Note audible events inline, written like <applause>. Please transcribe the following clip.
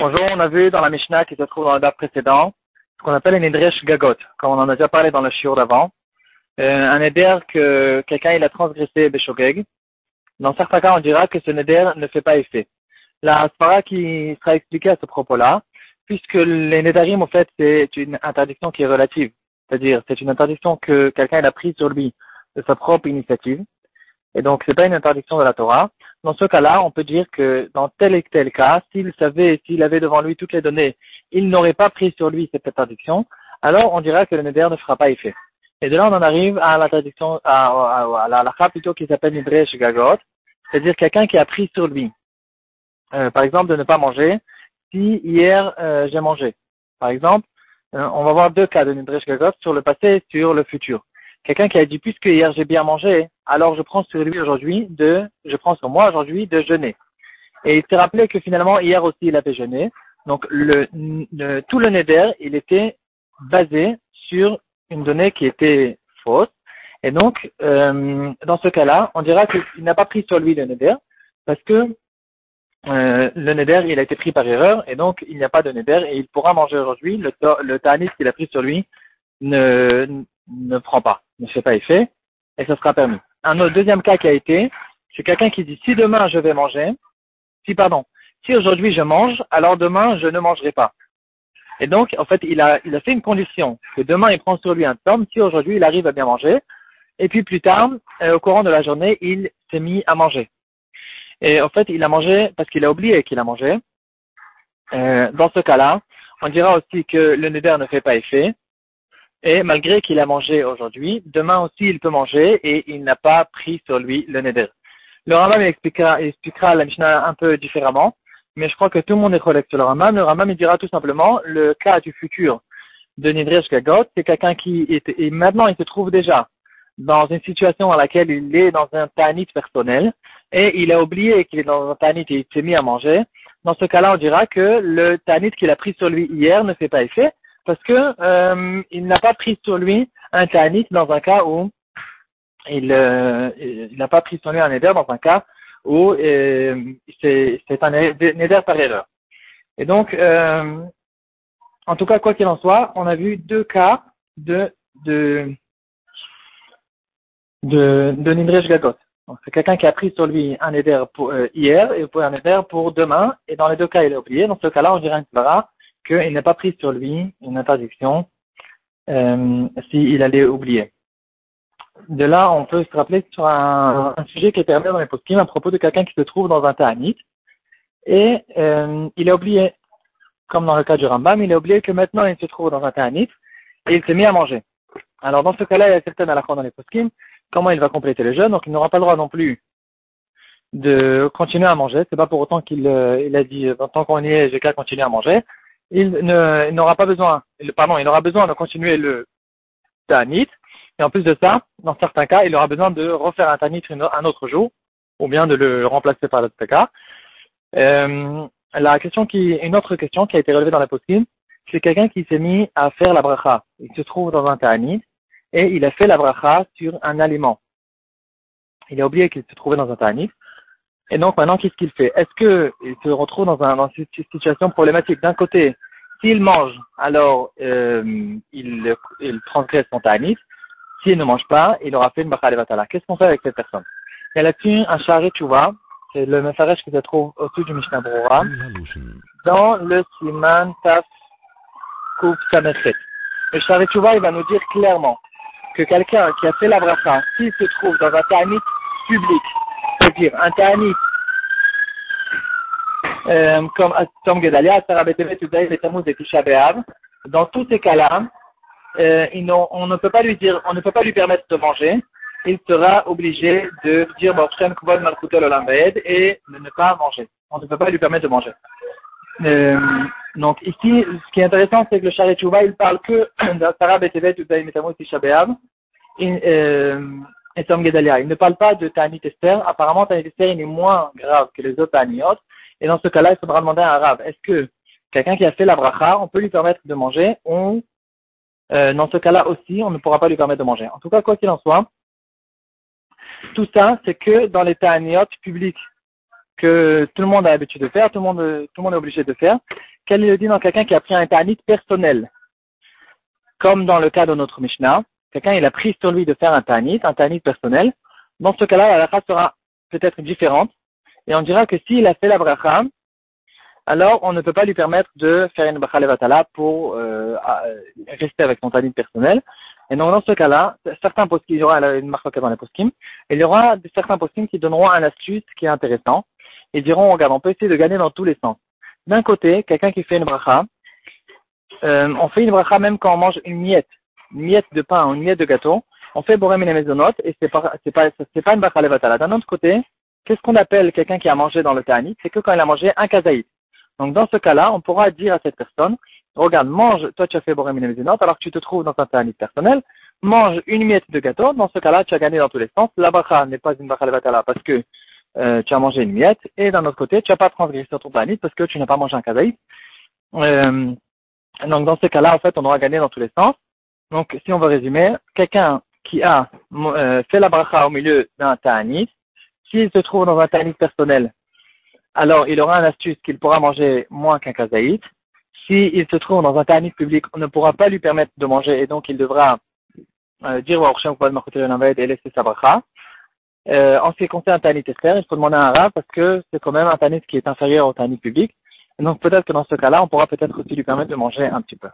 Bonjour, on a vu dans la Mishnah qui se trouve dans le date précédent ce qu'on appelle un Nidresh Gagot, comme on en a déjà parlé dans le shiur d'avant. Euh, un Neder que quelqu'un il a transgressé Beshogeg. Dans certains cas, on dira que ce Neder ne fait pas effet. La Spara qui sera expliquée à ce propos-là, puisque les Nedarim, en fait, c'est une interdiction qui est relative. C'est-à-dire, c'est une interdiction que quelqu'un a prise sur lui de sa propre initiative. Et donc, c'est pas une interdiction de la Torah. Dans ce cas-là, on peut dire que dans tel et tel cas, s'il savait, s'il avait devant lui toutes les données, il n'aurait pas pris sur lui cette interdiction, alors on dira que le neder ne fera pas effet. Et de là, on en arrive à l'interdiction, à, à, à, la plutôt qui s'appelle Nidresh Gagot, c'est-à-dire quelqu'un qui a pris sur lui, euh, par exemple, de ne pas manger si hier euh, j'ai mangé. Par exemple, euh, on va voir deux cas de Nidresh Gagot sur le passé et sur le futur quelqu'un qui a dit puisque hier j'ai bien mangé, alors je prends sur lui aujourd'hui de, je prends sur moi aujourd'hui de jeûner. Et il s'est rappelé que finalement hier aussi il avait jeûné. Donc le, tout le neder, il était basé sur une donnée qui était fausse. Et donc euh, dans ce cas-là, on dira qu'il n'a pas pris sur lui le neder parce que euh, le neder il a été pris par erreur et donc il n'y a pas de neder et il pourra manger aujourd'hui le, le ta'anis qu'il a pris sur lui ne, ne prend pas, ne fait pas effet, et ça sera permis. Un autre deuxième cas qui a été, c'est quelqu'un qui dit si demain je vais manger, si pardon, si aujourd'hui je mange, alors demain je ne mangerai pas. Et donc, en fait, il a, il a fait une condition, que demain il prend sur lui un tome, si aujourd'hui il arrive à bien manger, et puis plus tard, euh, au courant de la journée, il s'est mis à manger. Et en fait, il a mangé parce qu'il a oublié qu'il a mangé. Euh, dans ce cas-là, on dira aussi que le neder ne fait pas effet, et malgré qu'il a mangé aujourd'hui, demain aussi il peut manger et il n'a pas pris sur lui le neder. Le Rambam expliquera, expliquera la Mishnah un peu différemment, mais je crois que tout le monde est collègue sur le Rambam. Le Rambam il dira tout simplement le cas du futur de Nidresh Gagot, c'est quelqu'un qui est, et maintenant il se trouve déjà dans une situation dans laquelle il est dans un tanit personnel et il a oublié qu'il est dans un tanit et il s'est mis à manger. Dans ce cas-là, on dira que le tanit qu'il a pris sur lui hier ne fait pas effet parce que euh, il n'a pas pris sur lui un ta'anit dans un cas où euh, il n'a pas pris sur lui un éder dans un cas où euh, c'est un éder par erreur. Et donc, en tout cas, quoi qu'il en soit, on a vu deux cas de de de, de Gagot. C'est quelqu'un qui a pris sur lui un éder pour, hier et un éder pour demain, et dans les deux cas, il a oublié. Dans ce cas-là, on dirait un clara qu'il n'a pas pris sur lui une interdiction euh, s'il allait oublier. De là, on peut se rappeler sur un, sujet qui est permis dans les poskim à propos de quelqu'un qui se trouve dans un ta'anit et euh, il a oublié, comme dans le cas du Rambam, il a oublié que maintenant il se trouve dans un ta'anit et il s'est mis à manger. Alors dans ce cas-là, il y a certaines fois dans les poskim, comment il va compléter le jeûne, donc il n'aura pas le droit non plus de continuer à manger. C'est pas pour autant qu'il euh, a dit tant qu'on y est, j'ai qu'à continuer à manger il n'aura pas besoin, pardon, il aura besoin de continuer le tanit. Et en plus de ça, dans certains cas, il aura besoin de refaire un tanit un autre jour, ou bien de le remplacer par l'autre cas. Euh, la question qui, une autre question qui a été relevée dans la postine, c'est quelqu'un qui s'est mis à faire la bracha. Il se trouve dans un tanit et il a fait la bracha sur un aliment. Il a oublié qu'il se trouvait dans un tanit et donc maintenant, qu'est-ce qu'il fait? Est-ce qu'il se retrouve dans, un, dans une situation problématique? D'un côté, s'il mange, alors euh, il, il transgresse son ta'anit. S'il ne mange pas, il aura fait une bacha levatala. Qu'est-ce qu'on fait avec cette personne? Il y a là-dessus un charé tchouva, c'est le message qui se trouve au-dessus du Mishnah Brura, dans le Siman Taf Kouf Samechet. Le charé il va nous dire clairement que quelqu'un qui a fait la bracha, s'il se trouve dans un ta'anit public, c'est-à-dire un ta'anit euh, comme Tom Gedalia, Sarah Betevet, Udaï, Tammuz et Tisha. Dans tous ces cas-là, euh, on ne peut pas lui dire, on ne peut pas lui permettre de manger. Il sera obligé de dire Borchem Kvod Malkutel Olambaed et de ne pas manger. On ne peut pas lui permettre de manger. Euh, donc ici, ce qui est intéressant, c'est que le Shari il parle que <coughs> de Sarah Betevet, Udaï, Tammuz, Tisha B'Av. Et Tom Gedalia. Il ne parle pas de Tanit Esther. Apparemment, Tanit Esther, est moins grave que les autres Taniot. Et dans ce cas-là, il faudra demander à un arabe, est-ce que quelqu'un qui a fait la bracha, on peut lui permettre de manger ou euh, dans ce cas-là aussi, on ne pourra pas lui permettre de manger. En tout cas, quoi qu'il en soit, tout ça, c'est que dans les Taniot publics que tout le monde a l'habitude de faire, tout le monde, tout le monde est obligé de faire. Quel est le dit dans quelqu'un qui a pris un tanit personnel? Comme dans le cas de notre Mishnah, quelqu'un il a pris sur lui de faire un tanit, un tanit personnel. Dans ce cas-là, la bracha sera peut-être différente. Et on dira que s'il a fait la bracha, alors on ne peut pas lui permettre de faire une bracha levatala pour euh, rester avec son tanit personnel. Et donc, dans ce cas-là, certains poskim, il y aura une marque dans les poskim, il y aura certains poskim qui donneront un astuce qui est intéressant. Ils diront, regarde, on peut essayer de gagner dans tous les sens. D'un côté, quelqu'un qui fait une bracha, euh, on fait une bracha même quand on mange une miette, miette de pain ou une miette de gâteau, on fait borem et mesonotes et c'est pas, c'est pas, c'est pas une bracha levatala. D'un autre côté, qu'est-ce qu'on appelle quelqu'un qui a mangé dans le ta'anit? C'est que quand il a mangé un kazaït. Donc, dans ce cas-là, on pourra dire à cette personne, regarde, mange, toi tu as fait Borem alors que tu te trouves dans un ta'anit personnel, mange une miette de gâteau, dans ce cas-là, tu as gagné dans tous les sens. La bracha n'est pas une bracha levatala parce que euh, tu as mangé une miette, et d'un autre côté, tu n'as pas transgressé ton ta'anit parce que tu n'as pas mangé un kazaït. Euh, donc, dans ce cas-là, en fait, on aura gagné dans tous les sens. Donc, si on veut résumer, quelqu'un qui a euh, fait la bracha au milieu d'un ta'anit, s'il se trouve dans un ta'anit personnel, alors il aura un astuce qu'il pourra manger moins qu'un kazaït. S'il se trouve dans un ta'anit public, on ne pourra pas lui permettre de manger et donc il devra euh, dire au et laisser sa bracha. Euh, en ce qui concerne un tanit Esther, il faut demander un arabe parce que c'est quand même un tanit qui est inférieur au tanit public. Donc peut-être que dans ce cas-là, on pourra peut-être aussi lui permettre de manger un petit peu.